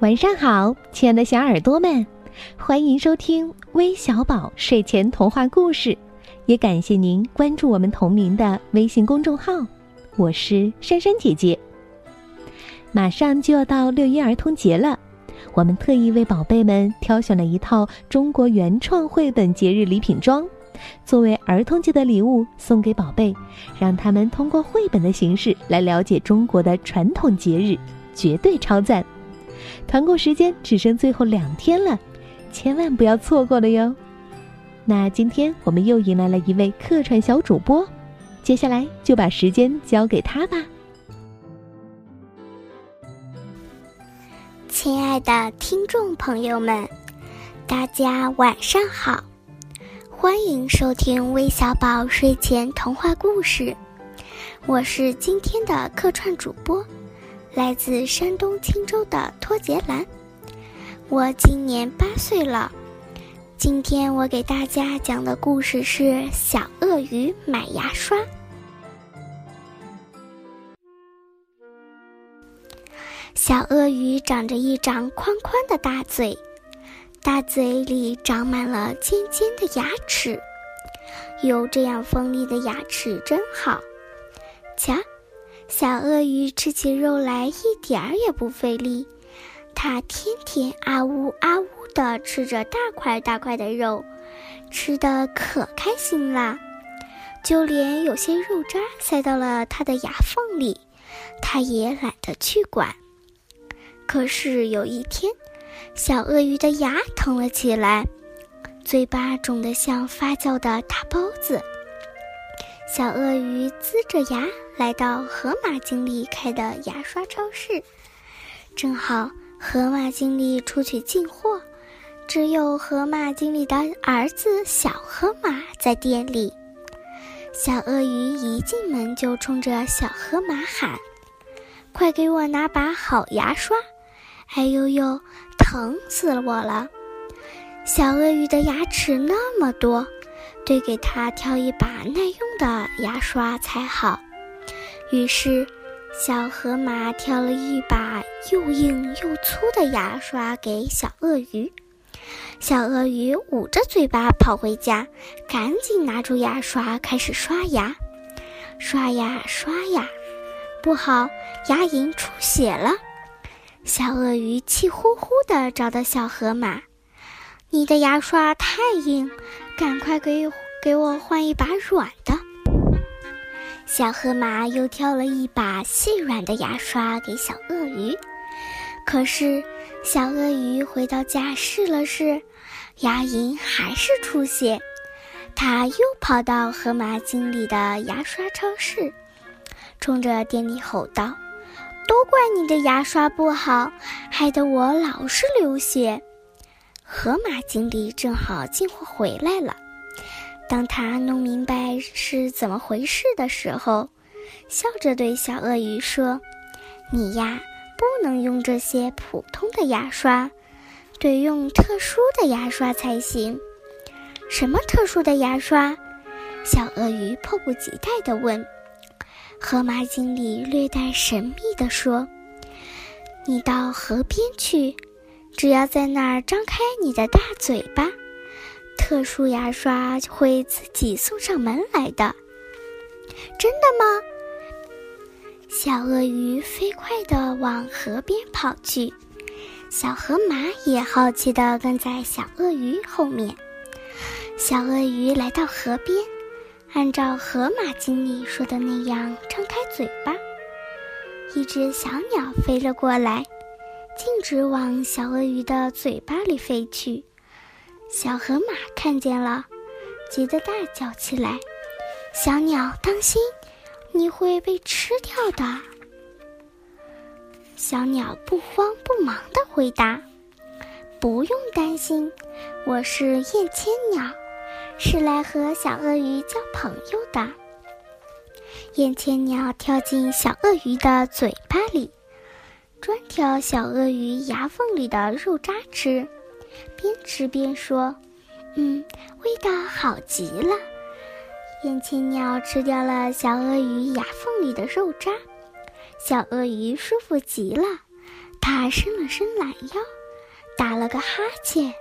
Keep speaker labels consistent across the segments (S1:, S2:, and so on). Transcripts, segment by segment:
S1: 晚上好，亲爱的小耳朵们，欢迎收听微小宝睡前童话故事，也感谢您关注我们同名的微信公众号。我是珊珊姐姐。马上就要到六一儿童节了，我们特意为宝贝们挑选了一套中国原创绘本节日礼品装，作为儿童节的礼物送给宝贝，让他们通过绘本的形式来了解中国的传统节日，绝对超赞！团购时间只剩最后两天了，千万不要错过了哟。那今天我们又迎来了一位客串小主播，接下来就把时间交给他吧。
S2: 亲爱的听众朋友们，大家晚上好，欢迎收听微小宝睡前童话故事，我是今天的客串主播。来自山东青州的托杰兰，我今年八岁了。今天我给大家讲的故事是《小鳄鱼买牙刷》。小鳄鱼长着一张宽宽的大嘴，大嘴里长满了尖尖的牙齿。有这样锋利的牙齿真好，瞧。小鳄鱼吃起肉来一点儿也不费力，它天天啊呜啊呜地吃着大块大块的肉，吃的可开心啦。就连有些肉渣塞到了它的牙缝里，它也懒得去管。可是有一天，小鳄鱼的牙疼了起来，嘴巴肿得像发酵的大包子。小鳄鱼呲着牙来到河马经理开的牙刷超市，正好河马经理出去进货，只有河马经理的儿子小河马在店里。小鳄鱼一进门就冲着小河马喊：“快给我拿把好牙刷！”哎呦呦，疼死我了！小鳄鱼的牙齿那么多。得给他挑一把耐用的牙刷才好。于是，小河马挑了一把又硬又粗的牙刷给小鳄鱼。小鳄鱼捂着嘴巴跑回家，赶紧拿出牙刷开始刷牙。刷呀刷呀，不好，牙龈出血了！小鳄鱼气呼呼地找到小河马：“你的牙刷太硬。”赶快给给我换一把软的。小河马又挑了一把细软的牙刷给小鳄鱼，可是小鳄鱼回到家试了试，牙龈还是出血。他又跑到河马经理的牙刷超市，冲着店里吼道：“都怪你的牙刷不好，害得我老是流血。”河马经理正好进货回来了，当他弄明白是怎么回事的时候，笑着对小鳄鱼说：“你呀，不能用这些普通的牙刷，得用特殊的牙刷才行。”“什么特殊的牙刷？”小鳄鱼迫不及待地问。河马经理略带神秘地说：“你到河边去。”只要在那儿张开你的大嘴巴，特殊牙刷会自己送上门来的。真的吗？小鳄鱼飞快地往河边跑去，小河马也好奇地跟在小鳄鱼后面。小鳄鱼来到河边，按照河马经理说的那样张开嘴巴，一只小鸟飞了过来。径直往小鳄鱼的嘴巴里飞去，小河马看见了，急得大叫起来：“小鸟，当心，你会被吃掉的！”小鸟不慌不忙地回答：“不用担心，我是燕千鸟，是来和小鳄鱼交朋友的。”燕千鸟跳进小鳄鱼的嘴巴里。专挑小鳄鱼牙缝里的肉渣吃，边吃边说：“嗯，味道好极了。”燕青鸟吃掉了小鳄鱼牙缝里的肉渣，小鳄鱼舒服极了，它伸了伸懒腰，打了个哈欠，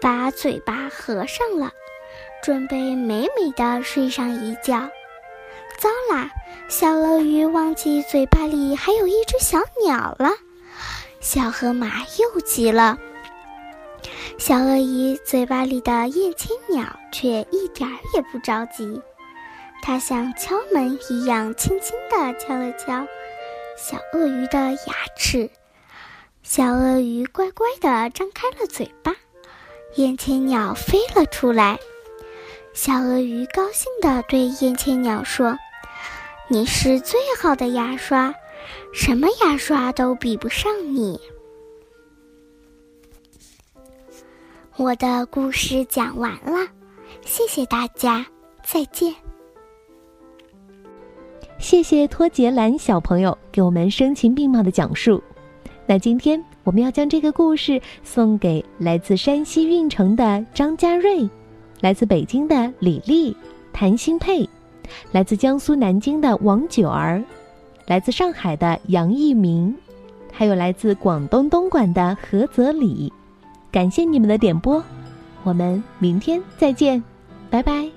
S2: 把嘴巴合上了，准备美美的睡上一觉。糟啦！小鳄鱼忘记嘴巴里还有一只小鸟了。小河马又急了。小鳄鱼嘴巴里的燕青鸟却一点儿也不着急，它像敲门一样轻轻地敲了敲小鳄鱼的牙齿。小鳄鱼乖乖地张开了嘴巴，燕青鸟飞了出来。小鳄鱼高兴地对燕青鸟说：“你是最好的牙刷，什么牙刷都比不上你。”我的故事讲完了，谢谢大家，再见。
S1: 谢谢托杰兰小朋友给我们声情并茂的讲述。那今天我们要将这个故事送给来自山西运城的张家瑞，来自北京的李丽、谭新佩，来自江苏南京的王九儿，来自上海的杨一鸣，还有来自广东东莞的何泽礼。感谢你们的点播，我们明天再见，拜拜。